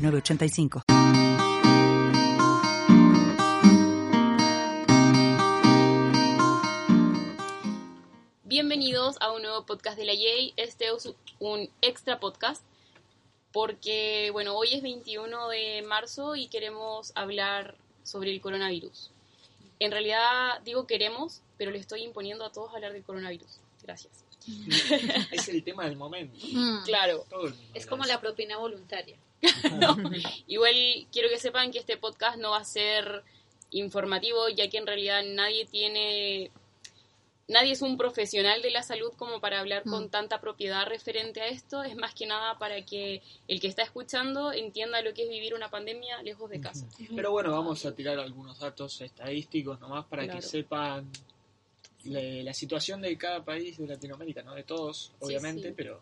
906985. Bienvenidos a un nuevo podcast de la Yay. Este es un extra podcast porque, bueno, hoy es 21 de marzo y queremos hablar sobre el coronavirus. En realidad digo queremos, pero le estoy imponiendo a todos hablar del coronavirus. Gracias. es el tema del momento. Mm. Claro. es como la propina voluntaria. Igual quiero que sepan que este podcast no va a ser informativo, ya que en realidad nadie tiene nadie es un profesional de la salud como para hablar con mm. tanta propiedad referente a esto, es más que nada para que el que está escuchando entienda lo que es vivir una pandemia lejos de casa. Pero bueno, vamos a tirar algunos datos estadísticos nomás para que sepan la, situación de cada país de Latinoamérica, no de todos, obviamente, pero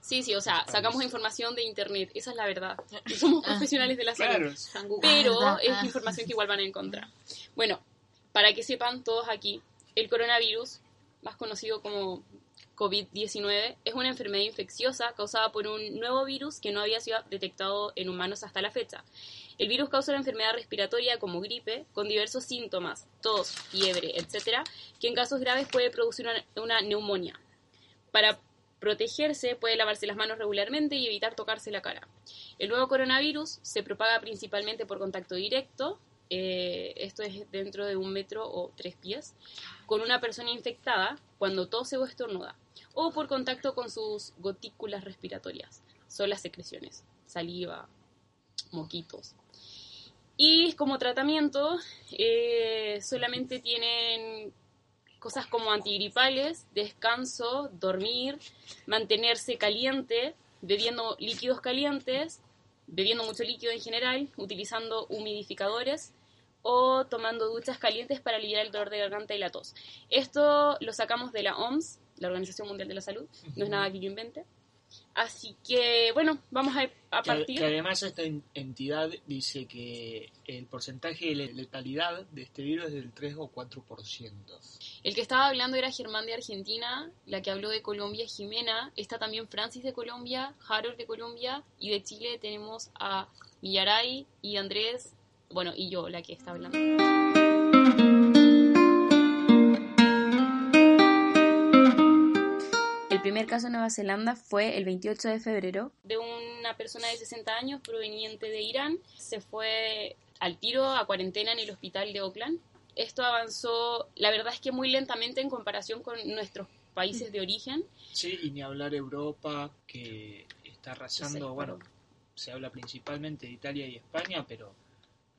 Sí, sí, o sea, sacamos información de internet, esa es la verdad. Somos ah. profesionales de la salud, pero ah, es información que igual van a encontrar. Bueno, para que sepan todos aquí, el coronavirus, más conocido como COVID-19, es una enfermedad infecciosa causada por un nuevo virus que no había sido detectado en humanos hasta la fecha. El virus causa una enfermedad respiratoria como gripe, con diversos síntomas, tos, fiebre, etc., que en casos graves puede producir una, una neumonía. Para protegerse puede lavarse las manos regularmente y evitar tocarse la cara. El nuevo coronavirus se propaga principalmente por contacto directo, eh, esto es dentro de un metro o tres pies, con una persona infectada cuando tose o estornuda, o por contacto con sus gotículas respiratorias, son las secreciones, saliva, moquitos. Y como tratamiento, eh, solamente tienen cosas como antigripales, descanso, dormir, mantenerse caliente, bebiendo líquidos calientes, bebiendo mucho líquido en general, utilizando humidificadores o tomando duchas calientes para aliviar el dolor de garganta y la tos. Esto lo sacamos de la OMS, la Organización Mundial de la Salud, no es nada que yo invente. Así que, bueno, vamos a, partir. Que, además esta entidad dice que el porcentaje de letalidad de este virus es del 3 o 4%. El que estaba hablando era Germán de Argentina, la que habló de Colombia Jimena, está también Francis de Colombia, Harold de Colombia, y de Chile tenemos a Villaray y Andrés, bueno, y yo, la que está hablando. El primer caso en Nueva Zelanda fue el 28 de febrero de una persona de 60 años proveniente de Irán. Se fue al tiro a cuarentena en el hospital de Auckland. Esto avanzó, la verdad es que muy lentamente en comparación con nuestros países de origen. Sí, y ni hablar Europa, que está arrasando, bueno, se habla principalmente de Italia y España, pero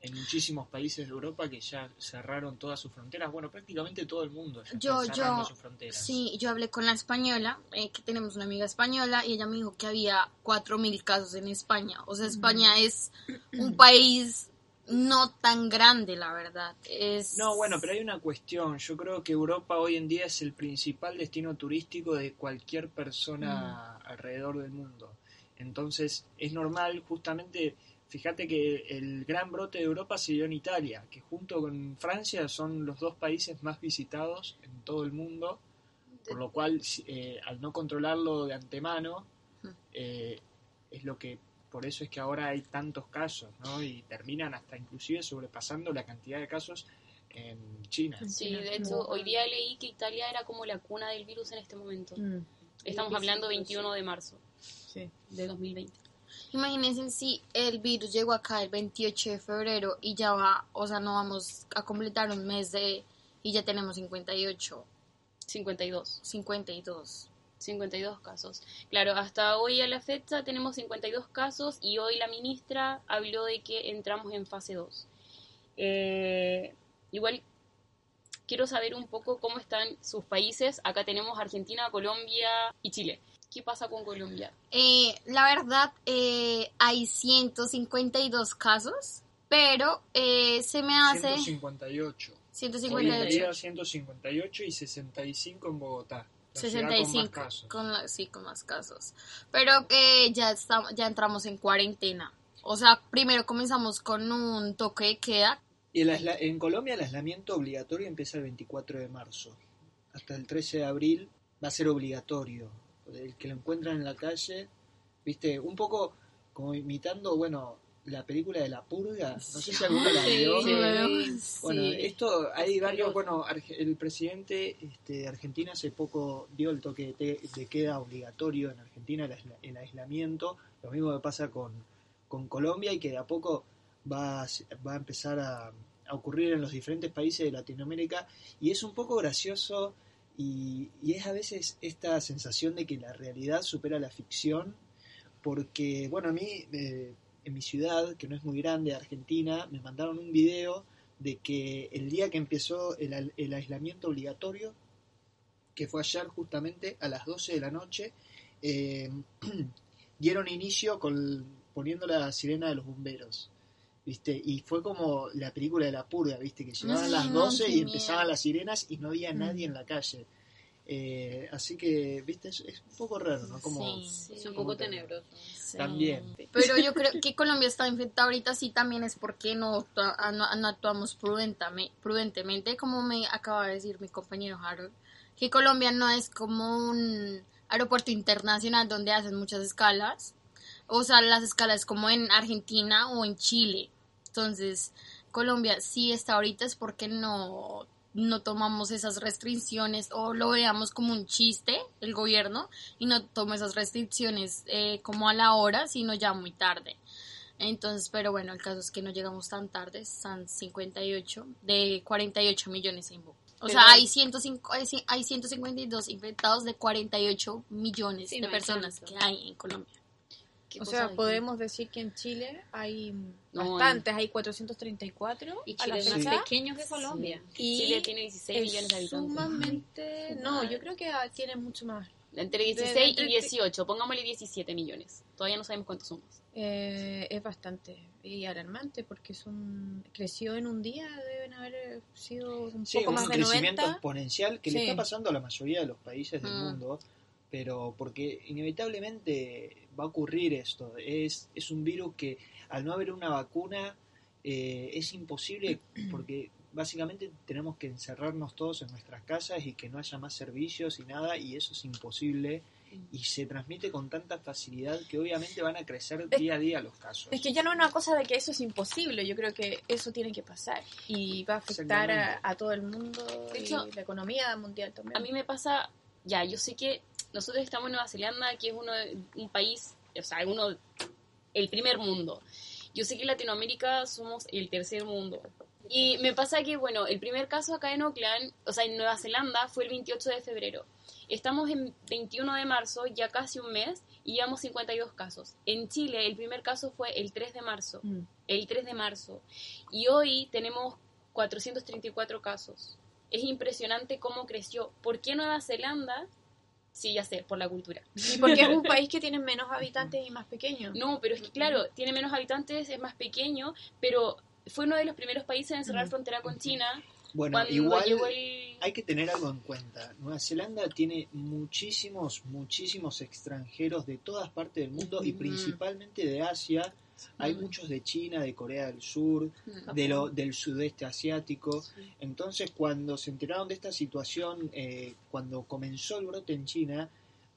en muchísimos países de Europa que ya cerraron todas sus fronteras. Bueno, prácticamente todo el mundo ya yo, está cerrando sus fronteras. Sí, yo hablé con la española, eh, que tenemos una amiga española, y ella me dijo que había 4.000 casos en España. O sea, España es un país no tan grande, la verdad. Es... No, bueno, pero hay una cuestión. Yo creo que Europa hoy en día es el principal destino turístico de cualquier persona alrededor del mundo. Entonces, es normal justamente Fíjate que el gran brote de Europa se dio en Italia, que junto con Francia son los dos países más visitados en todo el mundo, por lo cual eh, al no controlarlo de antemano, eh, es lo que por eso es que ahora hay tantos casos, ¿no? Y terminan hasta inclusive sobrepasando la cantidad de casos en China. Sí, de hecho, hoy día leí que Italia era como la cuna del virus en este momento. Mm. Estamos hablando 21 de marzo de 2020. Imagínense si el virus llegó acá el 28 de febrero y ya va, o sea, no vamos a completar un mes de y ya tenemos 58. 52. 52. 52 casos. Claro, hasta hoy a la fecha tenemos 52 casos y hoy la ministra habló de que entramos en fase 2. Eh, igual quiero saber un poco cómo están sus países. Acá tenemos Argentina, Colombia y Chile. ¿Qué pasa con Colombia? Eh, la verdad, eh, hay 152 casos, pero eh, se me hace... 158. 158. 158 y 65 en Bogotá. 65 con, sí, con más casos. Pero eh, ya, estamos, ya entramos en cuarentena. O sea, primero comenzamos con un toque de queda. Y en Colombia el aislamiento obligatorio empieza el 24 de marzo. Hasta el 13 de abril va a ser obligatorio. El que lo encuentran en la calle, viste, un poco como imitando, bueno, la película de La Purga, no sé si alguno la vio. bueno, esto hay varios, bueno, el presidente este, de Argentina hace poco dio el toque de, queda obligatorio en Argentina, el, aislamiento, lo mismo que pasa con, con, Colombia y que de a poco va, va a empezar a, a, ocurrir en los diferentes países de Latinoamérica. Y es un poco gracioso y, y es a veces esta sensación de que la realidad supera la ficción porque, bueno, a mí... Eh, en mi ciudad, que no es muy grande, Argentina, me mandaron un video de que el día que empezó el, aislamiento obligatorio, que fue ayer justamente a las 12 de la noche, eh, dieron inicio con, poniendo la sirena de los bomberos. ¿Viste? Y fue como la película de la purga, ¿viste? Que llegaban a las 12 y empezaban las sirenas y no había mm. nadie en la calle. Eh, así que, viste, es, un poco raro, ¿no? Como, sí, es un poco tenebroso. También. Pero yo creo que Colombia está infectada ahorita sí también es porque no, no, actuamos prudentemente, como me acaba de decir mi compañero Harold, que Colombia no es como un aeropuerto internacional donde hacen muchas escalas, o sea, las escalas como en Argentina o en Chile. Entonces, Colombia sí está ahorita es porque no no tomamos esas restricciones o lo veamos como un chiste el gobierno y no toma esas restricciones eh, como a la hora, sino ya muy tarde. Entonces, pero bueno, el caso es que no llegamos tan tarde, son 58 de 48 millones en O sea, hay, 105, hay 152 infectados de 48 millones de personas que hay en Colombia. O sea, podemos decir que en Chile hay bastantes, hay 434. Y Chile es más pequeño que Colombia. Y Chile tiene 16 millones de habitantes. Sumamente, no, yo creo que tiene mucho más. Entre 16 y 18, pongámosle 17 millones. Todavía no sabemos cuántos somos. Eh, es bastante y alarmante porque son creció en un día, deben haber sido un poco más de 90. un crecimiento exponencial que le está pasando a la mayoría de los países del mm. mundo pero porque inevitablemente va a ocurrir esto. Es, es un virus que al no haber una vacuna eh, es imposible porque básicamente tenemos que encerrarnos todos en nuestras casas y que no haya más servicios y nada y eso es imposible y se transmite con tanta facilidad que obviamente van a crecer día a día los casos. Es que ya no es una cosa de que eso es imposible, yo creo que eso tiene que pasar y va a afectar a, todo el mundo y la economía mundial también. A mí me pasa, ya, yo sé que nosotros estamos en Nueva Zelanda, que es uno un país, o sea, uno, el primer mundo. Yo sé que en Latinoamérica somos el tercer mundo. Y me pasa que, bueno, el primer caso acá en Auckland, o sea, en Nueva Zelanda, fue el 28 de febrero. Estamos en 21 de marzo, ya casi un mes, y llevamos 52 casos. En Chile, el primer caso fue el 3 de marzo. Mm. El 3 de marzo. Y hoy tenemos 434 casos. Es impresionante cómo creció. ¿Por qué Nueva Zelanda Sí, ya sé, por la cultura. Y porque es un país que tiene menos habitantes y más pequeño. No, pero es que claro, tiene menos habitantes, es más pequeño, pero fue uno de los primeros países en cerrar frontera con China. Bueno, igual hay que tener algo en cuenta. Nueva Zelanda tiene muchísimos, muchísimos extranjeros de todas partes del mundo y principalmente de Asia hay muchos de China, de Corea del Sur, de lo, del sudeste asiático. Entonces, cuando se enteraron de esta situación, eh, cuando comenzó el brote en China,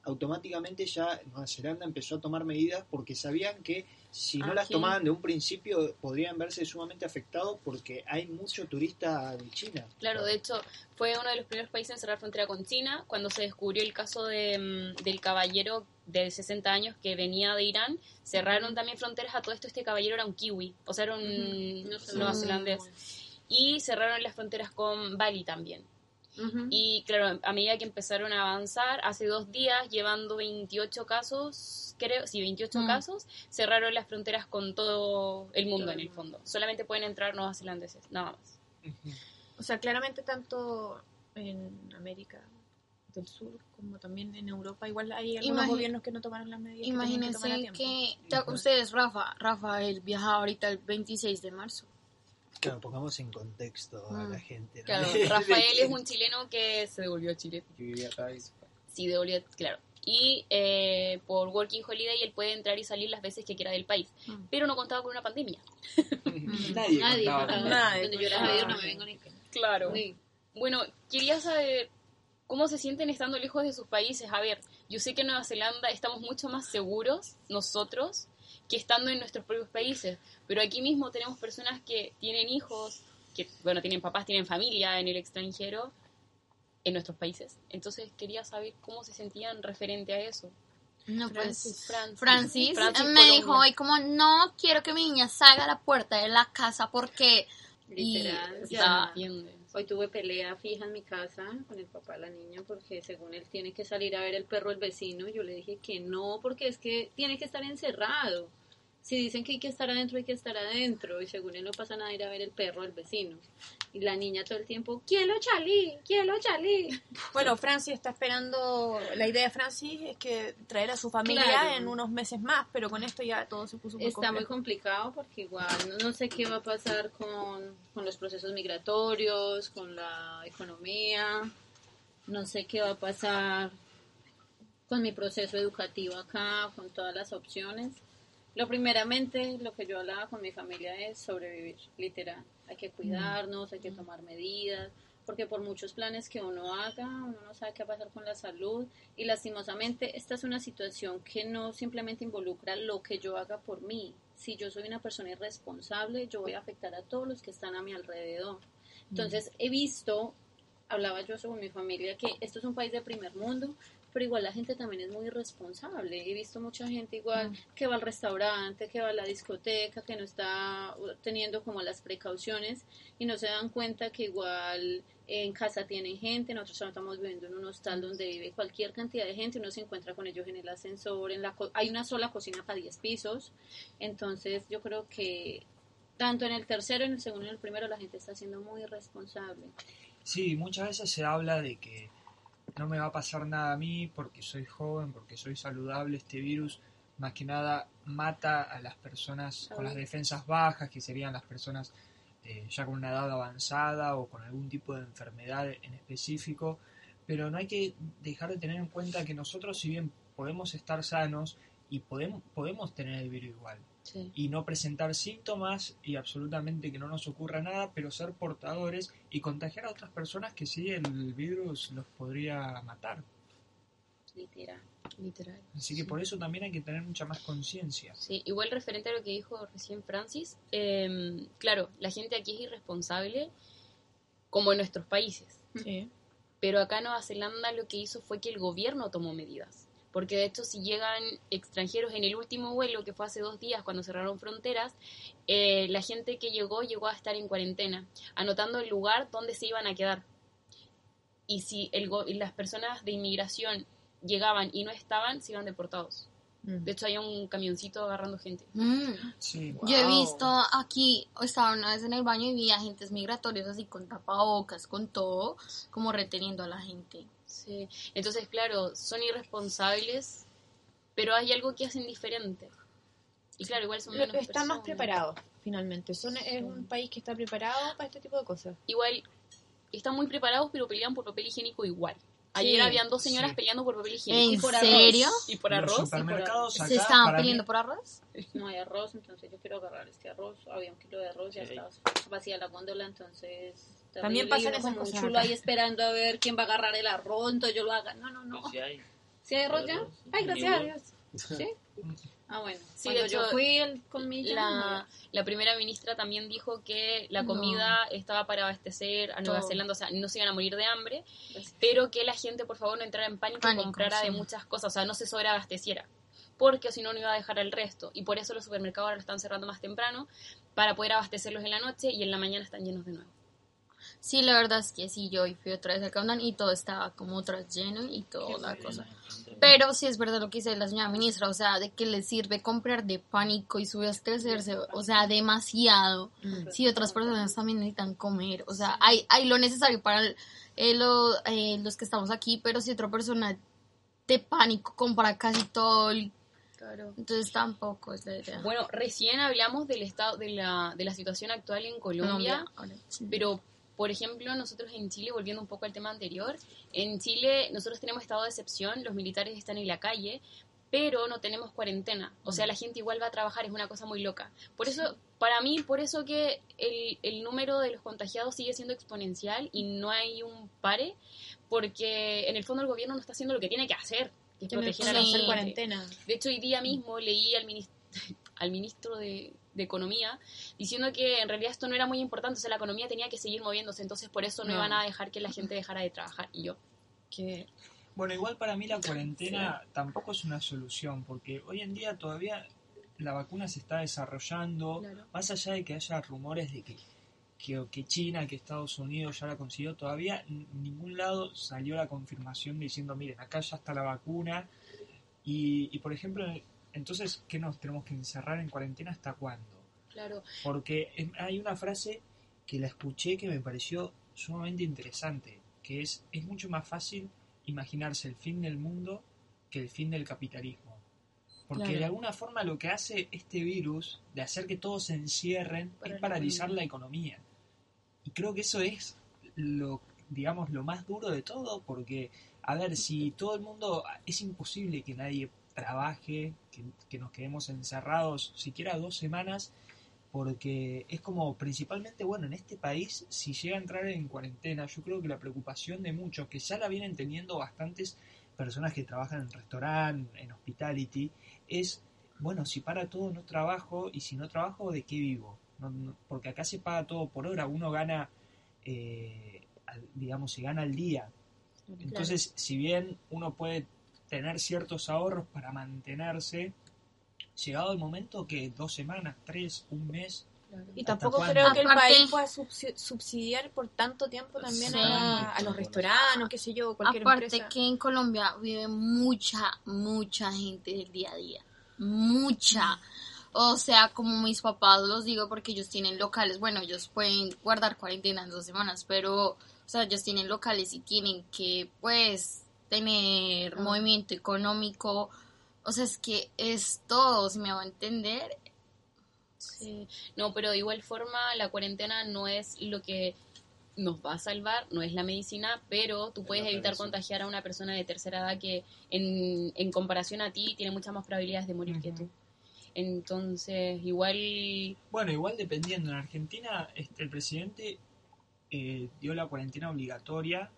automáticamente ya Nueva Zelanda empezó a tomar medidas porque sabían que si no las tomaban de un principio podrían verse sumamente afectados porque hay mucho turista de China. Claro, de hecho fue uno de los primeros países en cerrar frontera con China cuando se descubrió el caso de, mm, del caballero de 60 años que venía de Irán. Cerraron también fronteras a todo esto. Este caballero era un kiwi, o sea, era un neozelandés. Y cerraron las fronteras con Bali también. Y claro, a medida que empezaron a avanzar, hace dos días, llevando 28 casos, creo, sí, 28 mm. casos, cerraron las fronteras con todo el mundo en el fondo. Solamente pueden entrar neozelandeses, nada más. O sea, claramente tanto en América del sur, como también en Europa. Igual hay algunos gobiernos que no tomaron las medidas. Imagínense que, ustedes, Rafa, Rafael viaja ahorita el 26 de marzo. Claro, pongamos en contexto a la mm. gente. Claro, Rafael es un chileno que se devolvió a Chile. Yo vivía acá Sí, devolvió, claro. Y eh, por Working Holiday él puede entrar y salir las veces que quiera del país. Mm. Pero no contaba con una pandemia. nadie. Nadie. nadie. yo no me vengo ni... Claro. Bueno, quería saber cómo se sienten estando lejos de sus países. A ver, yo sé que en Nueva Zelanda estamos mucho más seguros nosotros que estando en nuestros propios países, pero aquí mismo tenemos personas que tienen hijos, que, bueno, tienen papás, tienen familia en el extranjero, en nuestros países. Entonces quería saber cómo se sentían referente a eso. No, pues Francis, Francis, me dijo hoy como no quiero que mi niña salga a la puerta de la casa porque Literal, está, Hoy tuve pelea fija en mi casa con el papá de la niña porque según él tiene que salir a ver el perro del vecino. Yo le dije que no, porque es que tiene que estar encerrado. Si dicen que hay que estar adentro, hay que estar adentro. Y según él no pasa nada ir a ver el perro del vecino. Y la niña todo el tiempo, quiero Charlie, quiero Charlie. Bueno, Francis está esperando, la idea de Francis es que traer a su familia en unos meses más, pero con esto ya todo se puso muy Está muy complicado porque igual no, sé qué va a pasar con, con los procesos migratorios, con la economía, no sé qué va a pasar con mi proceso educativo acá, con todas las opciones. Lo primeramente, lo que yo hablaba con mi familia es sobrevivir, literal. Hay que cuidarnos, hay que tomar medidas, porque por muchos planes que uno haga, uno no sabe qué va a pasar con la salud y lastimosamente esta es una situación que no simplemente involucra lo que yo haga por mí. Si yo soy una persona irresponsable, yo voy a afectar a todos los que están a mi alrededor. Entonces he visto, hablaba yo sobre mi familia, que esto es un país de primer mundo, pero igual la gente también es muy irresponsable. He visto mucha gente igual mm. que va al restaurante, que va a la discoteca, que no está teniendo como las precauciones y no se dan cuenta que igual en casa tienen gente, nosotros estamos viviendo en un hostal donde vive cualquier cantidad de gente, uno se encuentra con ellos en el ascensor, en la hay una sola cocina para 10 pisos, entonces yo creo que tanto en el tercero, en el segundo y en el primero la gente está siendo muy irresponsable. Sí, muchas veces se habla de que no me va a pasar nada a mí porque soy joven, porque soy saludable, este virus más que nada mata a las personas con las defensas bajas, que serían las personas eh, ya con una edad avanzada o con algún tipo de enfermedad en específico, pero no hay que dejar de tener en cuenta que nosotros si bien podemos estar sanos y podemos, podemos tener el virus igual, y no presentar síntomas y absolutamente que no nos ocurra nada, pero ser portadores y contagiar a otras personas que sí el virus los podría matar. Literal. Literal. Así que por eso también hay que tener mucha más conciencia. Sí, igual referente a lo que dijo recién Francis, em, claro, la gente aquí es irresponsable como en nuestros países. Sí. Pero acá en Nueva Zelanda lo que hizo fue que el gobierno tomó medidas porque de hecho si llegan extranjeros en el último vuelo, que fue hace dos días cuando cerraron fronteras, eh, la gente que llegó llegó a estar en cuarentena, anotando el lugar donde se iban a quedar. Y si el las personas de inmigración llegaban y no estaban, se iban deportados. Mm. De hecho, hay un camioncito agarrando gente. Mm. Yo he visto aquí, estaba una vez en el baño y vi agentes migratorios así con tapabocas, con todo, como reteniendo a la gente. Sí, entonces claro, son irresponsables, pero hay algo que hacen diferente. Y claro, igual son menos Están más preparados, finalmente. Son, Es un país que está preparado para este tipo de cosas. Igual, están muy preparados, pero pelean por papel higiénico igual. Ayer habían dos señoras peleando por papel higiénico. ¿En y por serio? Y por arroz. ¿Se estaban peleando por arroz? No hay arroz, entonces yo quiero agarrar este arroz. Había un kilo de arroz, ya estaba vacía la góndola, entonces también pasan esas cosas. chulo ahí esperando a ver quién va a agarrar el arroz, entonces yo lo haga. No, no, no. Si hay. ¿Sí hay arroz ya? Ay, gracias a Dios. ¿Sí? Ah, bueno. Sí, Cuando yo fui con mi la, la primera ministra también dijo que la comida estaba para abastecer a Nueva Zelanda, o sea, no se iban a morir de hambre, pero que la gente, por favor, no entrara en pánico, y comprara de muchas cosas, o sea, no se sobreabasteciera porque si no, no iba a dejar el resto. Y por eso los supermercados ahora lo están cerrando más temprano para poder abastecerlos en la noche y en la mañana están llenos de nuevo. Sí, la verdad es que sí, yo fui otra vez al countdown y todo estaba como otra lleno y toda la cosa. Pero sí es verdad lo que dice la señora ministra, o sea, de que le sirve comprar de pánico y subestrecerse, o sea, demasiado. Mm. Si otras personas también necesitan comer, o sea, hay, hay lo necesario para eh, eh, los que estamos aquí, pero si otra persona de pánico compra casi todo Claro. Entonces tampoco es la idea. Bueno, recién hablamos del estado de la, de la situación actual en Colombia, pero por ejemplo, nosotros en Chile, volviendo un poco al tema anterior, en Chile nosotros tenemos estado de excepción, los militares están en la calle, pero no tenemos cuarentena. O sea, la gente igual va a trabajar, es una cosa muy loca. Por eso, para mí, por eso que el, el número de los contagiados sigue siendo exponencial y no hay un pare, porque en el fondo el gobierno no está haciendo lo que tiene que hacer, que es proteger a la gente. cuarentena. De hecho, hoy día mismo leí al, al ministro de, de economía, diciendo que en realidad esto no era muy importante, o sea, la economía tenía que seguir moviéndose, entonces por eso no, iban a dejar que la gente dejara de trabajar. Y yo, que... Bueno, igual para mí la cuarentena tampoco es una solución, porque hoy en día todavía la vacuna se está desarrollando, más allá de que haya rumores de que, que, China, que Estados Unidos ya la consiguió, todavía en ningún lado salió la confirmación diciendo, miren, acá ya está la vacuna. Y, y por ejemplo, entonces, ¿qué nos tenemos que encerrar en cuarentena hasta cuándo? Claro. Porque hay una frase que la escuché que me pareció sumamente interesante, que es, es mucho más fácil imaginarse el fin del mundo que el fin del capitalismo. Porque de alguna forma lo que hace este virus, de hacer que todos se encierren, es paralizar la economía. Y creo que eso es lo, digamos, lo más duro de todo, porque, a ver, si todo el mundo, es imposible que nadie trabaje, que, nos quedemos encerrados siquiera dos semanas, porque es como principalmente, bueno, en este país, si llega a entrar en cuarentena, yo creo que la preocupación de muchos, que ya la vienen teniendo bastantes personas que trabajan en restaurante, en hospitality, es, bueno, si para todo no trabajo y si no trabajo, ¿de qué vivo? porque acá se paga todo por hora, uno gana, eh, digamos, se gana al día. Entonces, si bien uno puede tener ciertos ahorros para mantenerse, llegado el momento que dos semanas, tres, un mes. Y tampoco creo que el país pueda subsidiar por tanto tiempo también a, los restaurantes, qué sé yo, cualquier Aparte que en Colombia vive mucha, mucha gente del día a día. Mucha. O sea, como mis papás los digo porque ellos tienen locales. Bueno, ellos pueden guardar cuarentena en dos semanas, pero, o sea, ellos tienen locales y tienen que, pues, tener movimiento económico, o sea, es que es todo, si me va a entender. Sí, no, pero de igual forma la cuarentena no es lo que nos va a salvar, no es la medicina, pero tú puedes evitar contagiar a una persona de tercera edad que en, en comparación a ti tiene muchas más probabilidades de morir que tú. Entonces, igual... Bueno, igual dependiendo. En Argentina este, el presidente eh, dio la cuarentena obligatoria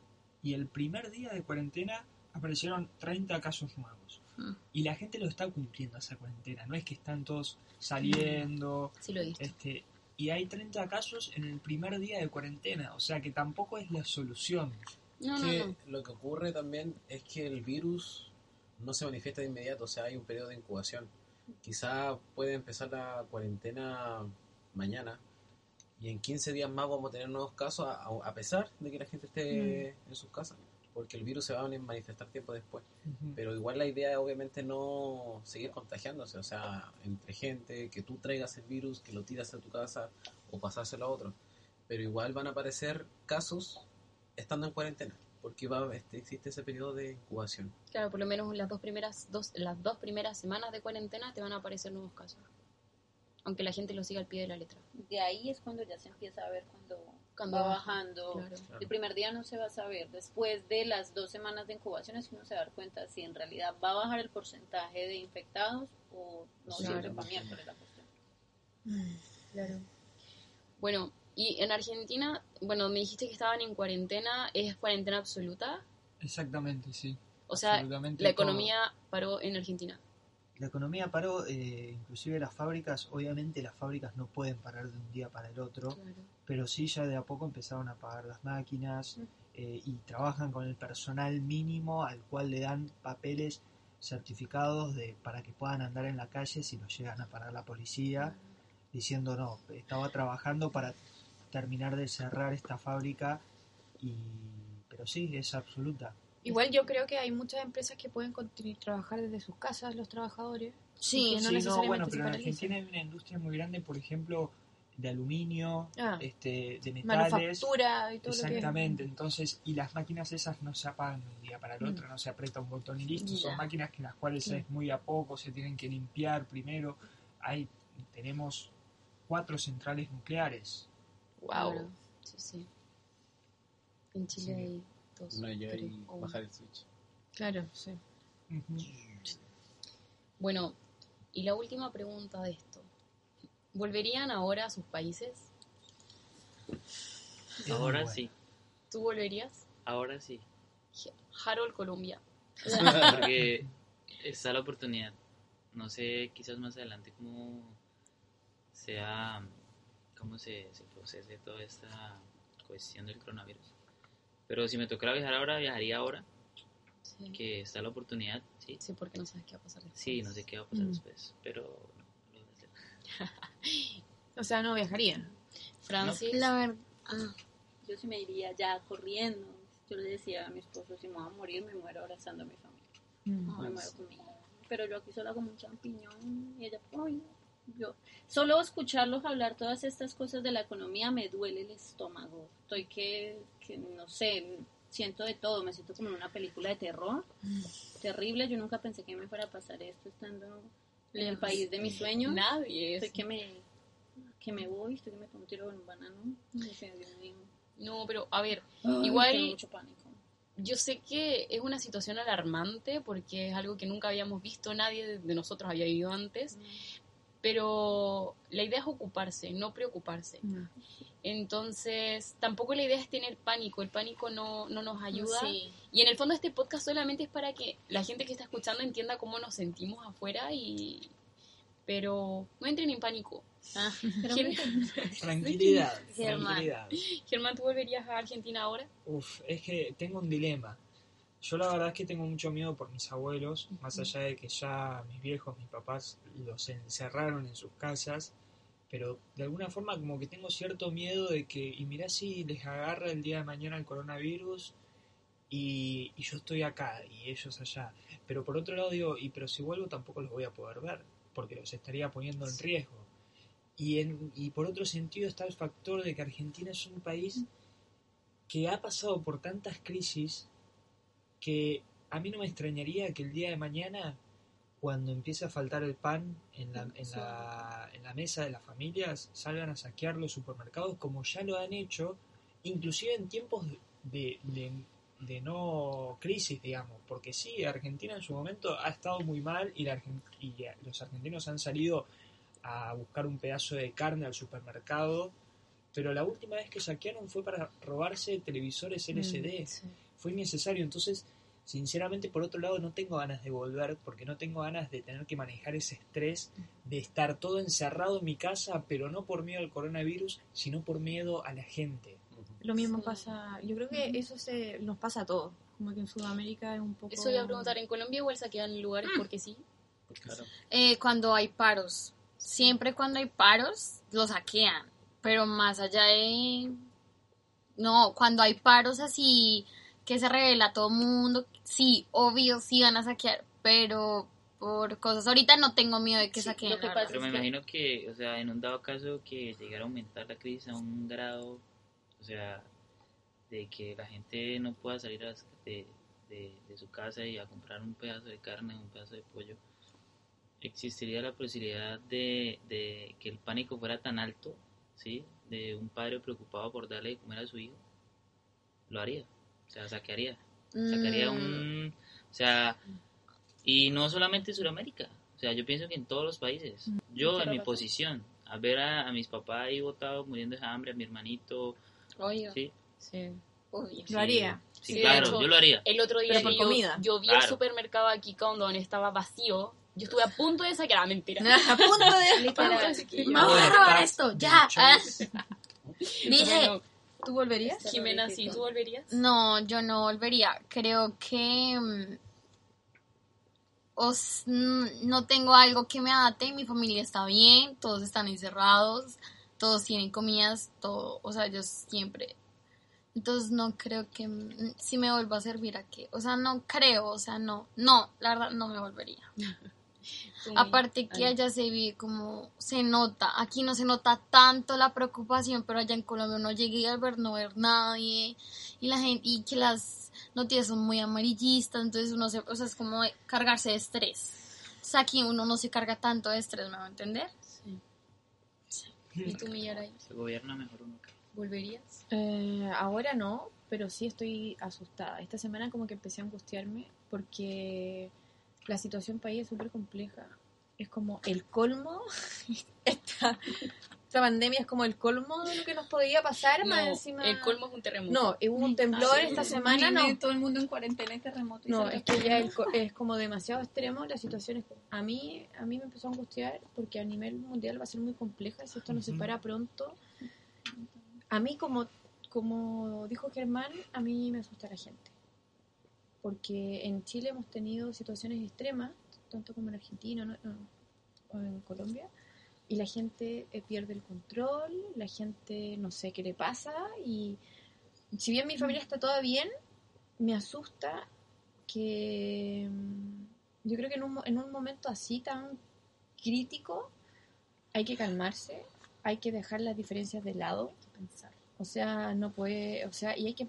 y el primer día de cuarentena aparecieron 30 casos nuevos. Mm. Y la gente lo está cumpliendo esa cuarentena, no es que están todos saliendo. Sí lo este, y hay 30 casos en el primer día de cuarentena, o sea que tampoco es la solución. que Lo que ocurre también es que el virus no se manifiesta de inmediato, o sea, hay un periodo de incubación. Quizá puede empezar la cuarentena mañana, y en 15 días más vamos a tener nuevos casos a, pesar de que la gente esté mm. en sus casas, porque el virus se va a manifestar tiempo después. Pero igual la idea es obviamente no seguir contagiándose, o sea, entre gente, que tú traigas el virus, que lo tiras a tu casa o pasárselo a otro. Pero igual van a aparecer casos estando en cuarentena porque va este, existe ese periodo de incubación. Claro, por lo menos las dos primeras dos las dos primeras semanas de cuarentena te van a aparecer nuevos casos aunque la gente lo siga al pie de la letra. De ahí es cuando ya se empieza a ver cuando, cuando va bajando. El primer día no se va a saber. Después de las dos semanas de incubación es que uno se va a dar cuenta si en realidad va a bajar el porcentaje de infectados o no claro. para miércoles la cuestión. Claro. Bueno, y en Argentina, bueno, me dijiste que estaban en cuarentena, ¿es cuarentena absoluta? Exactamente, sí. O sea, la economía paró en Argentina la economía paró, eh, inclusive las fábricas, obviamente las fábricas no pueden parar de un día para el otro, pero sí ya de a poco empezaron a pagar las máquinas eh, y trabajan con el personal mínimo al cual le dan papeles certificados de para que puedan andar en la calle si los llegan a parar la policía, diciendo no, estaba trabajando para terminar de cerrar esta fábrica y pero sí, es absoluta. Igual yo creo que hay muchas empresas que pueden continuar trabajar desde sus casas los trabajadores. Sí, no, necesariamente bueno, pero en Argentina hay una industria muy grande, por ejemplo, de aluminio, ah, este, de metales. Manufactura y todo Exactamente, entonces, y las máquinas esas no se apagan de un día para el mm. otro, no se aprieta un botón y listo, son máquinas que las cuales es muy a poco, se tienen que limpiar primero. Hay, tenemos cuatro centrales nucleares. Wow. Sí, sí. En Chile hay dos. No, yo bajar el switch. Claro, sí. Bueno, y la última pregunta de esto. ¿Volverían ahora a sus países? Ahora sí. ¿Tú volverías? Ahora sí. Harold, Colombia. Porque está la oportunidad. No sé, quizás más adelante cómo sea, cómo se, se procese toda esta cuestión del coronavirus. Pero si me tocara viajar ahora, viajaría ahora. Que está la oportunidad, sí. Sí, porque no sabes qué va a pasar después. Sí, no sé qué va a pasar mm. después, pero o sea, no viajaría. Francis. La verdad, ah, yo sí me iría ya corriendo. Yo le decía a mi esposo, si me voy a morir, me muero abrazando a mi familia. Mm. me muero conmigo. Pero yo aquí sola como un champiñón y ella, ay, yo, solo escucharlos hablar todas estas cosas de la economía me duele el estómago. Estoy que, que no sé, siento de todo, me siento como en una película de terror. Mm. Terrible, yo nunca pensé que me fuera a pasar esto estando en el país de mis sueños. Nadie. Estoy que me, que me voy, estoy que me tomo un tiro en un banano. No, pero a ver, igual... Yo sé que es una situación alarmante porque es algo que nunca habíamos visto, nadie de nosotros había vivido antes, mm. Pero la idea es ocuparse, no preocuparse. Mm. Entonces, tampoco la idea es tener pánico, el pánico no, no nos ayuda. Y en el fondo este podcast solamente es para que la gente que está escuchando entienda cómo nos sentimos afuera y... Pero no entren en pánico. Ah, tranquilidad, Germán. Germán, ¿tú volverías a Argentina ahora? Uf, es que tengo un dilema. Yo la verdad es que tengo mucho miedo por mis abuelos, más allá de que ya mis viejos, mis papás los encerraron en sus casas pero de alguna forma como que tengo cierto miedo de que, y mirá si les agarra el día de mañana el coronavirus y, yo estoy acá y ellos allá. Pero por otro lado digo, y pero si vuelvo tampoco los voy a poder ver, porque los estaría poniendo en riesgo. Y, en, y por otro sentido está el factor de que Argentina es un país que ha pasado por tantas crisis que a mí no me extrañaría que el día de mañana cuando empiece a faltar el pan en la, en, la, en la mesa de las familias, salgan a saquear los supermercados como ya lo han hecho, inclusive en tiempos de, de, no crisis, digamos, porque sí, Argentina en su momento ha estado muy mal y, la, y los argentinos han salido a buscar un pedazo de carne al supermercado, pero la última vez que saquearon fue para robarse televisores LCD, mm, fue innecesario, entonces sinceramente por otro lado no tengo ganas de volver porque no tengo ganas de tener que manejar ese estrés de estar todo encerrado en mi casa, pero no por miedo al coronavirus, sino por miedo a la gente. Lo mismo pasa, yo creo que eso se nos pasa a todos, como que en Sudamérica es un poco... Eso iba a preguntar, ¿en Colombia igual saquean lugares mm. porque sí? Claro. Eh, cuando hay paros, siempre cuando hay paros, lo saquean, pero más allá de... No, cuando hay paros así que se revela a todo mundo, sí, obvio, sí van a saquear, pero por cosas. Ahorita no tengo miedo de que saquen. pero me imagino que, o sea, en un dado caso que llegara a aumentar la crisis a un grado, o sea, de que la gente no pueda salir de, de, su casa y a comprar un pedazo de carne, un pedazo de pollo, existiría la posibilidad de, de que el pánico fuera tan alto, ¿sí? De un padre preocupado por darle de comer a su hijo, lo haría. O sea, saquearía. Sacaría un... O sea, y no solamente en Sudamérica. O sea, yo pienso que en todos los países. Yo, en mi posición, a ver a, mis papás ahí botados muriendo de hambre, a mi hermanito. Oye. Sí. Sí. Lo haría. Sí, claro, yo lo haría. El otro día por yo, comida. yo, vi el supermercado aquí cuando estaba vacío. Yo estuve a punto de saquear, ah, mentira. a punto de... Vamos a robar esto, ya. Dije... ¿Tú volverías? Jimena, ¿sí? ¿Tú volverías? No, yo no volvería. Creo que mm, os, mm, no tengo algo que me adapte. Mi familia está bien, todos están encerrados, todos tienen comidas, todo. O sea, yo siempre. Entonces no creo que si me vuelva a servir aquí. O sea, no creo, o sea, no, no, la verdad no me volvería. Aparte que allá se vive como se nota, aquí no se nota tanto la preocupación, pero allá en Colombia uno llega a ver no ver nadie y la gente y que las noticias son muy amarillistas, entonces uno se, o sea, es como cargarse de estrés. O sea, aquí uno no se carga tanto de estrés, ¿me va a entender? Sí. ¿Y tú, Millaray? Se gobierna mejor uno ¿Volverías? Eh, ahora no, pero sí estoy asustada. Esta semana como que empecé a angustiarme porque la situación país es súper compleja. Es como el colmo. esta, esta, pandemia es como el colmo de lo que nos podía pasar. más encima... El colmo es un terremoto. No, hubo un temblor esta semana. No, todo el mundo en cuarentena y terremoto. no, es que ya es como demasiado extremo. La situación es. A mí, a mí me empezó a angustiar porque a nivel mundial va a ser muy compleja. Si esto no se para pronto a mí, como, como dijo Germán, a mí me asusta la gente. Porque en Chile hemos tenido situaciones extremas, tanto como en Argentina o en Colombia, y la gente eh, pierde el control, la gente no sé qué le pasa, y si bien mi familia está toda bien, me asusta que mm, yo creo que en un, en un momento así tan crítico hay que calmarse, hay que dejar las diferencias de lado o sea, no puede, o sea, y hay que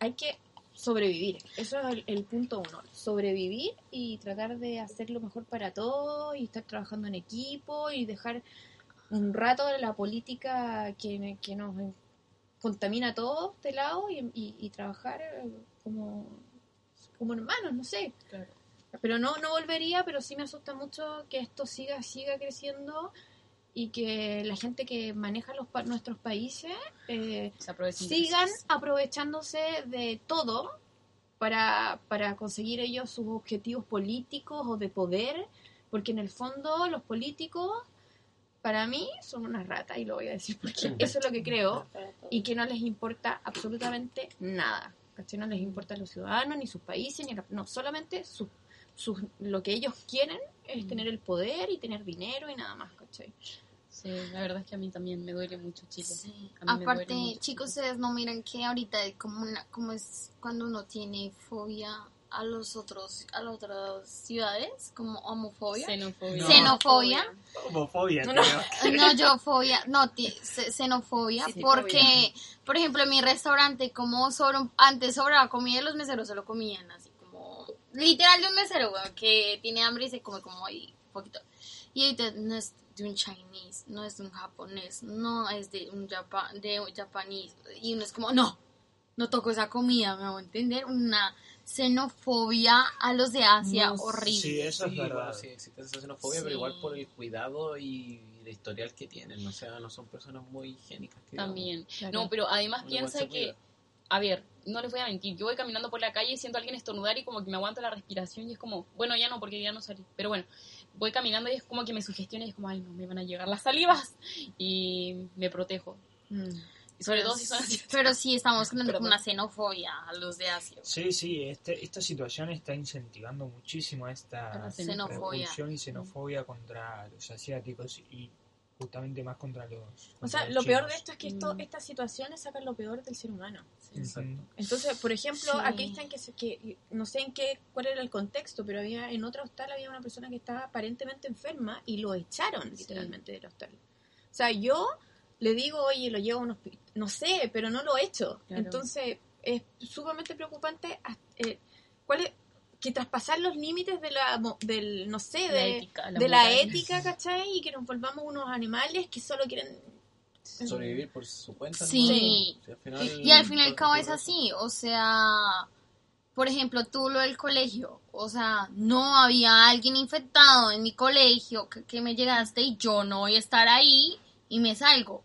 hay que sobrevivir. Eso es el, punto uno. Sobrevivir y tratar de hacer lo mejor para todos y estar trabajando en equipo y dejar un rato la política que, que nos contamina a todos de lado y, trabajar como, como hermanos, no sé. Pero no, no volvería, pero sí me asusta mucho que esto siga, siga creciendo y que la gente que maneja los nuestros países eh, sigan aprovechándose de todo para, para conseguir ellos sus objetivos políticos o de poder, porque en el fondo los políticos para mí son una rata y lo voy a decir porque eso es lo que creo y que no les importa absolutamente nada. No les importa a los ciudadanos, ni sus países, ni no, solamente su, lo que ellos quieren es tener el poder y tener dinero y nada más, ¿cachai? Sí, la verdad es que a mí también me duele mucho Chile. Aparte, chicos, ustedes no miran que ahorita como una, como es cuando uno tiene fobia a los otros, a las otras ciudades, como homofobia. Xenofobia. Xenofobia. Homofobia. No, yo fobia, no, xenofobia, porque, por ejemplo, en mi restaurante, como sobre, antes sobraba comida, los meseros se lo comían así como, literal de un mesero, que tiene hambre y se come como ahí poquito. Y ahorita no es, de un chinese, no es de un japonés, no es de un japan, de un japonés. Y uno es como, no, no toco esa comida, me voy a entender. Una xenofobia a los de Asia horrible. Sí, eso es verdad. sí, existe esa xenofobia, pero igual por el cuidado y el historial que tienen. O sea, no son personas muy higiénicas. También. No, pero además piensa que, a ver, no les voy a mentir, yo voy caminando por la calle y siento a alguien estornudar y como que me aguanta la respiración y es como, bueno, ya no, porque ya no salí. Pero bueno, voy caminando y es como que me sugestiona y es como, ay, no, me van a llegar las salivas y me protejo. Mm. Y sobre todo si son así. Pero sí estamos con una xenofobia a los de Asia. Sí, sí, este, esta situación está incentivando muchísimo esta xenofobia y xenofobia contra los asiáticos y justamente más contra los... o sea, lo peor de esto es que esto, mm. estas situaciones sacan lo peor del ser humano. Entonces, por ejemplo, aquí están que, que no sé en qué cuál era el contexto, pero había en otra hostal había una persona que estaba aparentemente enferma y lo echaron literalmente del hostal. O sea, yo le digo, oye, lo llevo a un hospital, no sé, pero no lo he hecho. Entonces, es sumamente preocupante. Eh, ¿Cuál es? Que traspasar los límites de la, del, no sé, de, ética, de la ética, ¿cachai? Y que nos volvamos unos animales que solo quieren sobrevivir por su cuenta. Sí. y al fin y al cabo es así, o sea, por ejemplo, tú lo del colegio, o sea, no había alguien infectado en mi colegio que, que me llegaste y yo no voy a estar ahí y me salgo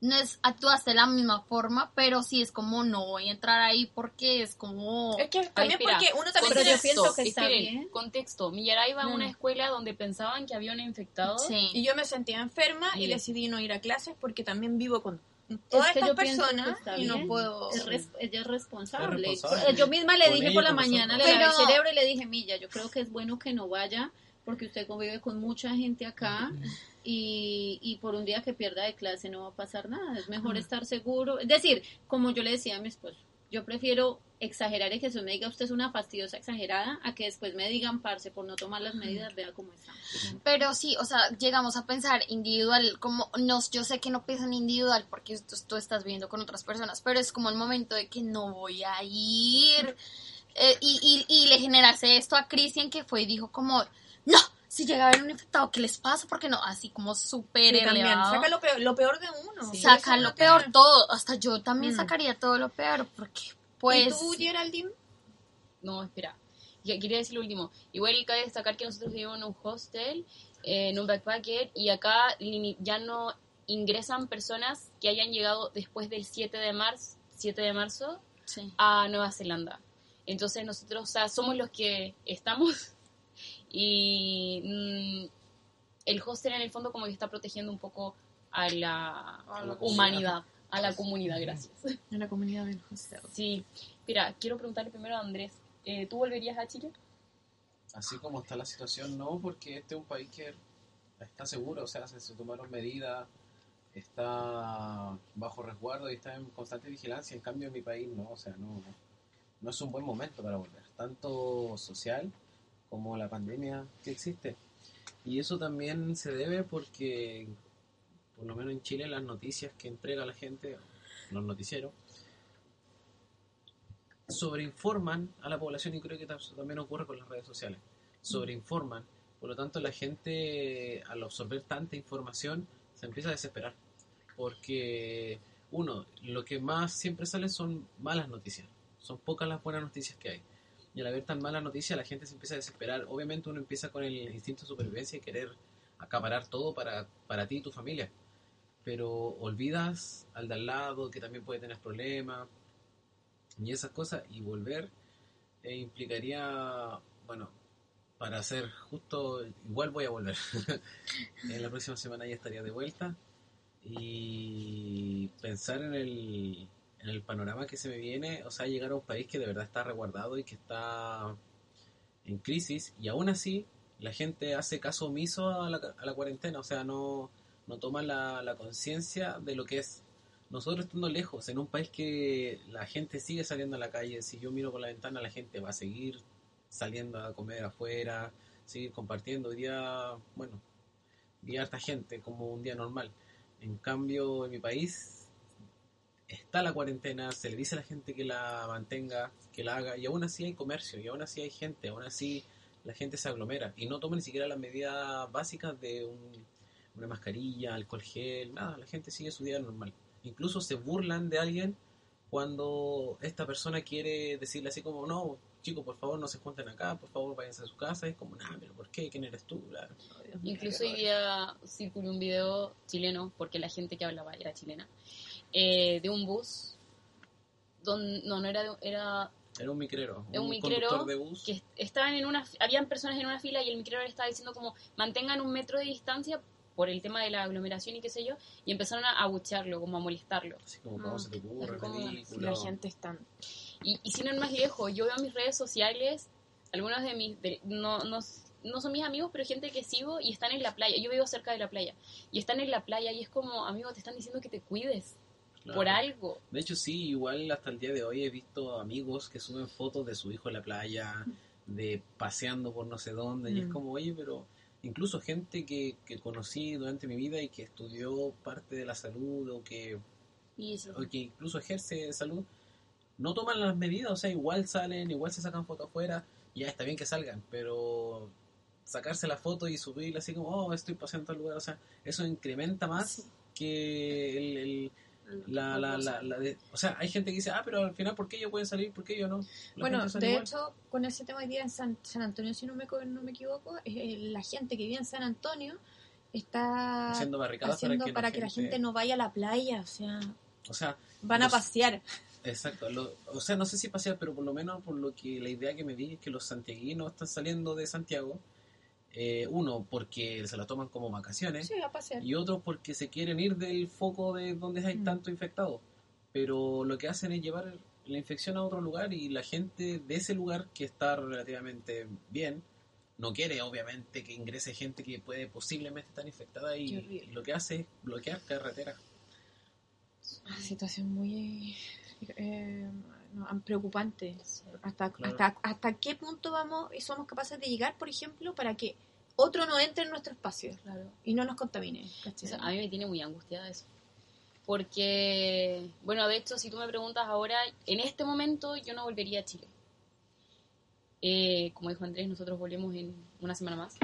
no es actuaste de la misma forma, pero sí es como no voy a entrar ahí porque es como es que también porque uno también contexto, yo pienso que está bien. Contexto, Millaray iba a una mm. escuela donde pensaban que había un infectado y yo me sentía enferma y, decidí no ir a clases porque también vivo con todas estas personas y no puedo ella es responsable. yo misma le dije por la mañana le pero... el cerebro y le dije, "Milla, yo creo que es bueno que no vaya porque usted convive con mucha gente acá." Y, y, por un día que pierda de clase no va a pasar nada. Es mejor estar seguro. Es decir, como yo le decía a mi esposo, Yo prefiero exagerar y que se me diga usted es una fastidiosa exagerada a que después me digan, parce, por no tomar las medidas, vea cómo está. Pero sí, o sea, llegamos a pensar individual, como, no, yo sé que no piensan individual porque tú, tú estás viendo con otras personas, pero es como el momento de que no voy a ir. Eh, y, y, y le generase esto a Cristian que fue y dijo como, no, si llega a haber un infectado, ¿qué les pasa? Porque no, así como súper Sí, también. elevado. Saca lo peor, lo peor de uno. Saca Eso es lo peor todo, hasta yo también Mm. sacaría todo lo peor, porque pues... ¿Y tú, Geraldine? No, espera. Quería decir lo último. Igual cabe destacar que nosotros vivimos en un hostel, eh, en un backpacker, y acá ya no ingresan personas que hayan llegado después del 7 de marzo, 7 de marzo Sí. a Nueva Zelanda. Entonces nosotros, o sea, somos los que estamos y mm, el hostel en el fondo como que está protegiendo un poco a la, A la humanidad, a la comunidad, gracias. En la comunidad del hostel. Sí, mira, quiero preguntarle primero a Andrés, eh, ¿tú volverías a Chile? Así como está la situación, no, porque este es un país que está seguro, o sea, se, se tomaron medidas, está bajo resguardo y está en constante vigilancia. En cambio, en mi país no, o sea, no, no es un buen momento para volver, tanto social como la pandemia que existe. Y eso también se debe porque, por lo menos en Chile, las noticias que entrega la gente, los noticieros, sobreinforman a la población y creo que tam- también ocurre con las redes sociales. Sobreinforman, por lo tanto la gente al absorber tanta información se empieza a desesperar. Porque uno, lo que más siempre sale son malas noticias. Son pocas las buenas noticias que hay. Y al haber tan malas noticias la gente se empieza a desesperar. Obviamente uno empieza con el instinto de supervivencia y querer acaparar todo para, para ti y tu familia. Pero olvidas al de al lado que también puede tener problemas y esas cosas y volver eh, implicaría, bueno, para ser justo, igual voy a volver. en la próxima semana ya estaría de vuelta y pensar en el, en el panorama que se me viene, o sea, llegar a un país que de verdad está resguardado y que está en crisis y aún así la gente hace caso omiso a la, a la cuarentena, o sea, no, no toma la, la conciencia de lo que es nosotros estando lejos, en un país que la gente sigue saliendo a la calle, si yo miro por la ventana, la gente va a seguir saliendo a comer afuera, seguir compartiendo. Hoy día, bueno, vi harta gente como un día normal. En cambio, en mi país está la cuarentena, se le dice a la gente que la mantenga, que la haga, y aún así hay comercio, y aún así hay gente, aún así la gente se aglomera, y no toma ni siquiera las medidas básicas de un- una mascarilla, alcohol gel, nada, la gente sigue su día normal incluso se burlan de alguien cuando esta persona quiere decirle así como, no, chicos, por favor no se junten acá, por favor váyanse a su casa, es como, nah, pero ¿por qué? ¿Quién eres tú? Incluso hoy día circuló un video chileno, porque la gente que hablaba era chilena, eh, de un bus, don, no, no era, de- era Era un micrero, un, un micrero conductor de bus. que estaban en una, habían personas en una fila y el micrero le estaba diciendo como mantengan un metro de distancia por el tema de la aglomeración y qué sé yo, y empezaron a abuchearlo, como a molestarlo. Así como, ¿cómo Ah, se te ocurre? es como- ridículo. La gente está... Y, y sin ir más lejos, yo veo en mis redes sociales, algunos de mis, de- no, no, no son mis amigos, pero gente que sigo y están en la playa. Yo vivo cerca de la playa. Y están en la playa y es como, amigo, te están diciendo que te cuides Claro. por algo. De hecho, sí, igual hasta el día de hoy he visto amigos que suben fotos de su hijo en la playa, de paseando por no sé dónde, y es Mm. como, oye, pero incluso gente que, que conocí durante mi vida y que estudió parte de la salud o que, Y eso. o que incluso ejerce salud, no toman las medidas, o sea, igual salen, igual se sacan fotos afuera, ya está bien que salgan, pero sacarse la foto y subirla así como, oh, estoy paseando tal lugar, o sea, eso incrementa más que el- el la, la, la, la de- o sea, hay gente que dice, ah, pero al final, ¿por qué ellos pueden salir? ¿Por qué yo no? Bueno, de igual. hecho, con ese tema hoy día en San, San Antonio, si no me, no me equivoco, eh, la gente que vive en San Antonio está haciendo barricadas haciendo para que, para la, que la gente, gente no vaya a la playa, o sea, O sea, van a pasear. exacto. lo- o sea, no sé si pasear, pero por lo menos por lo que la idea que me di es que los santiaguinos están saliendo de Santiago. Eh, uno, porque se la toman como vacaciones. Sí, a pasear. y otros porque se quieren ir del foco de donde hay Mm. tanto infectado. Pero lo que hacen es llevar la infección a otro lugar y la gente de ese lugar que está relativamente bien no quiere obviamente que ingrese gente que puede posiblemente estar infectada y, lo que hace es bloquear carreteras. Una situación muy eh, no, preocupante. Hasta, hasta, ¿Hasta qué punto vamos y somos capaces de llegar, por ejemplo, para que otro no entre en nuestro espacio y no nos contamine? a mí me tiene muy angustiada eso. Porque, bueno, de hecho, si tú me preguntas ahora, en este momento yo no volvería a Chile. Eh, como dijo Andrés, nosotros volvemos en una semana más.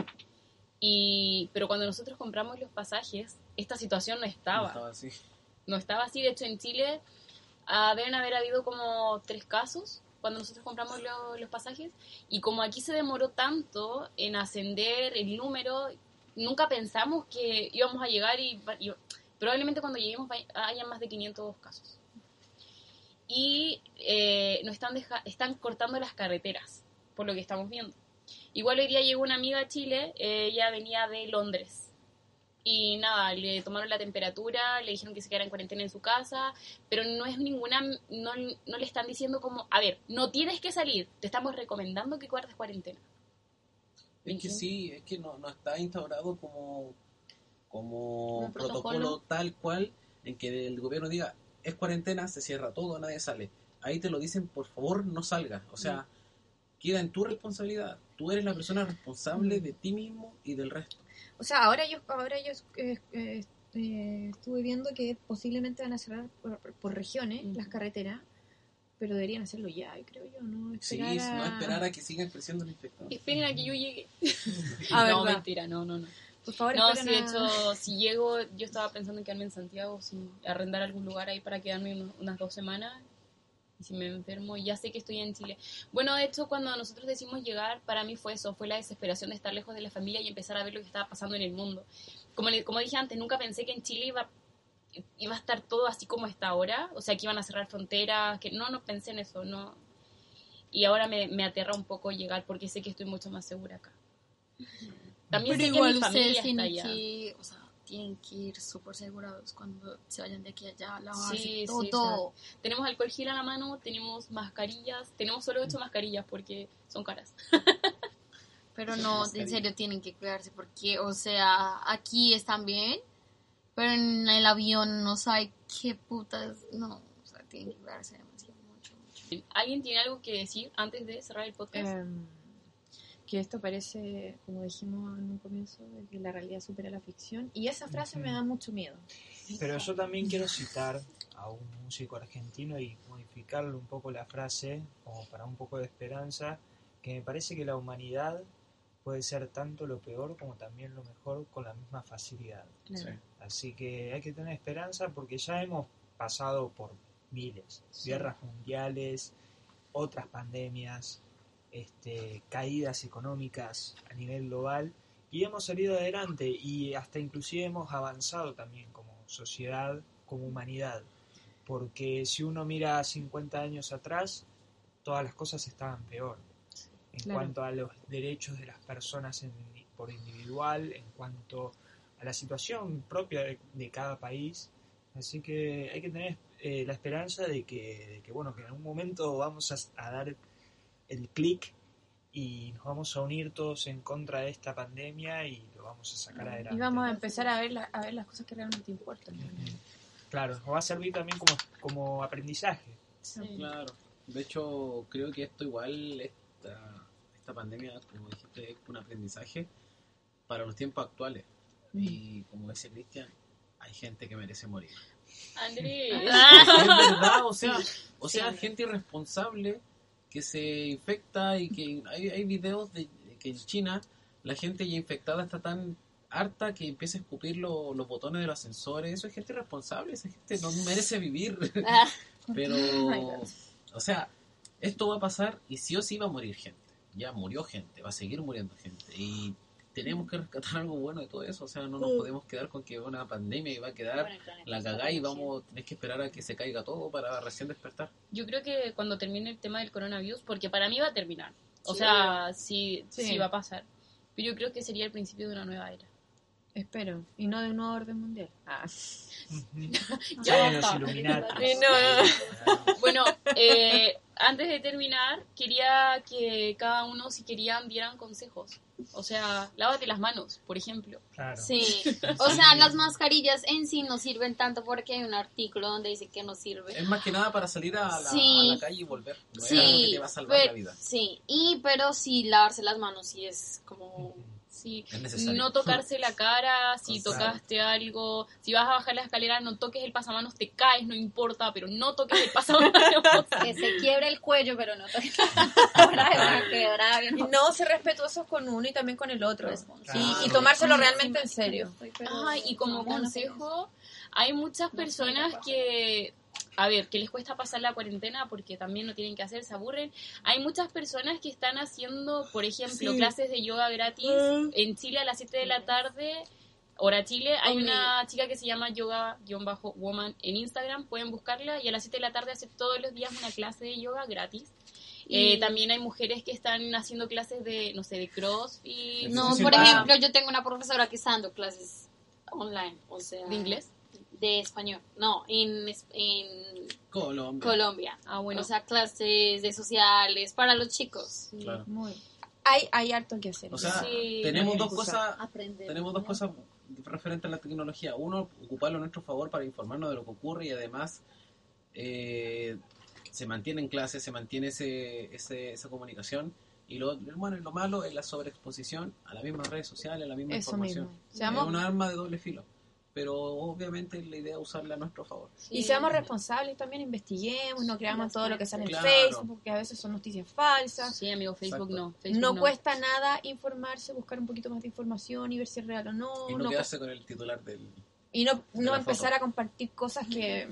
Y, pero cuando nosotros compramos los pasajes, esta situación no estaba. No estaba así. No estaba así. De hecho, en Chile uh, deben haber habido como tres casos cuando nosotros compramos los pasajes. Y como aquí se demoró tanto en ascender el número, nunca pensamos que íbamos a llegar y, probablemente cuando lleguemos haya más de 500 casos. Y eh, están, están cortando las carreteras, por lo que estamos viendo. Igual hoy día llegó una amiga a Chile, ella venía de Londres. Y nada, le tomaron la temperatura, le dijeron que se quedara en cuarentena en su casa, pero no es ninguna, no, no le están diciendo como, a ver, no tienes que salir, te estamos recomendando que guardes cuarentena. Es que sí, es que no, no está instaurado como, como protocolo? tal cual en que el gobierno diga, es cuarentena, se cierra todo, nadie sale. Ahí te lo dicen, por favor, no salgas. O sea, mm queda en tu responsabilidad. Tú eres la persona responsable de ti mismo y del resto. O sea, ahora yo, ahora yo eh, eh, eh, estuve viendo que posiblemente van a cerrar por, regiones las carreteras, pero deberían hacerlo ya, creo yo, ¿no? Esperar sí, no esperar a que sigan creciendo los infectados. Esperen a que yo llegue. a no, mentira, no, no, no. Por favor, no, si de hecho, si llego, yo estaba pensando en quedarme en Santiago, si arrendar algún lugar ahí para quedarme unas dos semanas y si me enfermo, ya sé que estoy en Chile. Bueno, de hecho, cuando nosotros decimos llegar, para mí fue eso, fue la desesperación de estar lejos de la familia y empezar a ver lo que estaba pasando en el mundo. Como, como dije antes, nunca pensé que en Chile iba, iba a estar todo así como está ahora, o sea, que iban a cerrar fronteras, que no, no pensé en eso, no. Y ahora me, me aterra un poco llegar porque sé que estoy mucho más segura acá. También sé que mi familia está allá. o sea, tienen que ir súper asegurados cuando se vayan de aquí a allá, lavarse sí, todo. tenemos alcohol gel a la mano, tenemos mascarillas, tenemos solo ocho mascarillas porque son caras. pero no, en serio tienen que cuidarse porque, o sea, aquí están bien, pero en el avión no sabe qué putas, no, o sea, tienen que cuidarse demasiado mucho, mucho. ¿Alguien tiene algo que decir antes de cerrar el podcast? Em, que esto parece, como dijimos en un comienzo, que la realidad supera la ficción. Y esa frase me da mucho miedo. Pero yo también quiero citar a un músico argentino y modificarle un poco la frase, como para un poco de esperanza, que me parece que la humanidad puede ser tanto lo peor como también lo mejor con la misma facilidad. Así que hay que tener esperanza porque ya hemos pasado por miles, guerras mundiales, otras pandemias, este, caídas económicas a nivel global y hemos salido adelante y hasta inclusive hemos avanzado también como sociedad, como humanidad, porque si uno mira 50 años atrás, todas las cosas estaban peor. En cuanto a los derechos de las personas por individual, en cuanto a la situación propia de, cada país. Así que hay que tener eh, la esperanza de que, bueno, que en algún momento vamos a dar el clic y nos vamos a unir todos en contra de esta pandemia y lo vamos a sacar adelante. Y vamos a empezar a ver, a ver las cosas que realmente importan. Claro, nos va a servir también como, como aprendizaje. Claro, de hecho creo que esto igual, esta, esta pandemia, como dijiste, es un aprendizaje para los tiempos actuales. Y como dice Cristian, hay gente que merece morir. Andrés. es verdad, o sea, o sea gente irresponsable que se infecta y que hay, hay videos de que en China la gente ya infectada está tan harta que empieza a escupir los botones de los ascensores. Eso es gente irresponsable, esa gente no merece vivir. Ah. Pero, o sea, esto va a pasar y sí o sí va a morir gente. Ya murió gente, va a seguir muriendo gente. Y tenemos que rescatar algo bueno de todo eso. O sea, no nos podemos quedar con que una pandemia y va a quedar la cagada y vamos a tener que esperar a que se caiga todo para recién despertar. Yo creo que cuando termine el tema del coronavirus, porque para mí va a terminar. O sea, sí, sí, va a pasar. Pero yo creo que sería el principio de una nueva era. Espero. Y no de un nuevo orden mundial. Ah. Ya no, bueno, eh, antes de terminar, quería que cada uno, si querían, dieran consejos. O sea, lávate las manos, por ejemplo. Claro. Sí. O sea, las mascarillas en sí no sirven tanto porque hay un artículo donde dice que no sirve. Es más que nada para salir a la, calle y volver. sí, te va a salvar la vida. Sí, y pero sí, lavarse las manos sí es como no tocarse la cara, si tocaste algo, si vas a bajar la escalera, no toques el pasamanos, te caes, no importa, pero no toques el pasamanos. que se quiebre el cuello, pero no toques Y no ser respetuosos con uno y también con el otro. Y, tomárselo realmente en serio. y como consejo, hay muchas personas que a ver, que les cuesta pasar la cuarentena porque también no tienen que hacer, se aburren. Hay muchas personas que están haciendo, por ejemplo, clases de yoga gratis ah. en Chile a las 7 de la tarde, hora Chile. Hay una chica que se llama yoga-woman en Instagram, pueden buscarla y a las 7 de la tarde hace todos los días una clase de yoga gratis. Eh, también hay mujeres que están haciendo clases de, no sé, de cross y... No, por ejemplo, yo tengo una profesora que está dando clases online, o sea... ¿De inglés? De español, no, en, en Colombia. Colombia. Ah, bueno. O sea, clases de sociales para los chicos. Muy. Hay, hay harto que hacer. O sea, tenemos dos cosas, tenemos dos cosas referentes a la tecnología. Uno, ocuparlo a nuestro favor para informarnos de lo que ocurre y además eh, se mantiene en clase, se mantiene ese, ese, esa comunicación. Y lo, bueno, y lo malo es la sobreexposición a las mismas redes sociales, a la misma información. Es un arma de doble filo pero obviamente la idea es usarla a nuestro favor. Y seamos responsables también, investiguemos, no creamos todo lo que sale en Facebook, porque a veces son noticias falsas. Sí, amigo, Facebook no. no, cuesta nada informarse, buscar un poquito más de información y ver si es real o no. Y no, quedarse con el titular del... Y no, no empezar a compartir cosas que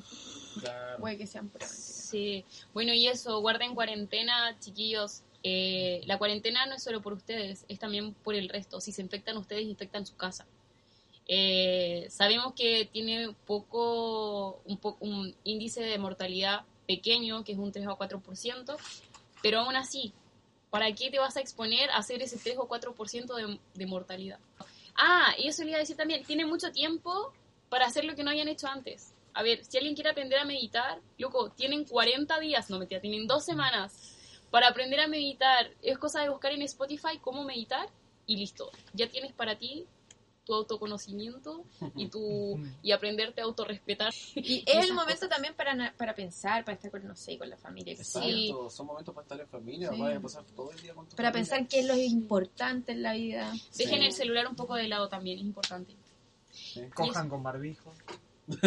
puede que sean pura Sí, bueno, y eso, guarden cuarentena, chiquillos. Eh, la cuarentena no es solo por ustedes, es también por el resto. Si se infectan ustedes, infectan su casa. Eh, sabemos que tiene poco, un, un índice de mortalidad pequeño, que es un 3 o 4%, pero aún así, ¿para qué te vas a exponer a hacer ese 3 o 4% de, de mortalidad? Ah, y eso le iba a decir también, tiene mucho tiempo para hacer lo que no hayan hecho antes. A ver, si alguien quiere aprender a meditar, loco, tienen 40 días, no mentira, tienen dos semanas para aprender a meditar. Es cosa de buscar en Spotify cómo meditar y listo. Ya tienes para ti tu autoconocimiento y tu y aprenderte a autorrespetar. Y es el momento también para, para pensar, para estar con, no sé, con la familia. sí. Son momentos para estar en familia, a pasar todo el día con Para pensar qué es lo importante en la vida. Dejen el celular un poco de lado también, es importante. Cojan con barbijo.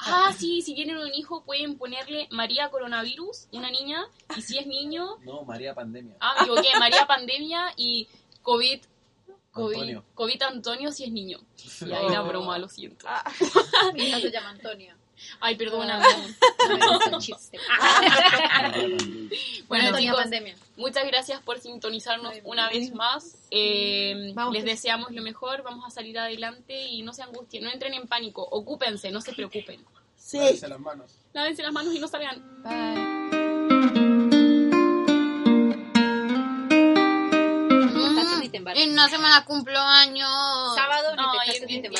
ah, sí, si tienen un hijo pueden ponerle María Coronavirus, una niña, y si es niño... No, María Pandemia. Ah, me equivoqué, María Pandemia y COVID COVID Antonio. COVID Antonio si es niño. Y ahí la broma, lo siento. Ah. Mi hija se llama Antonio. Ay, perdóname. Ah. bueno, chicos, muchas gracias por sintonizarnos una vez más. Eh, les deseamos lo mejor, vamos a salir adelante y no se angustien, no entren en pánico, ocúpense, no se preocupen. Sí. Lávense las manos. Lávense las manos y no salgan. Bye. En una semana cumplo años. Sábado ni te casas ni te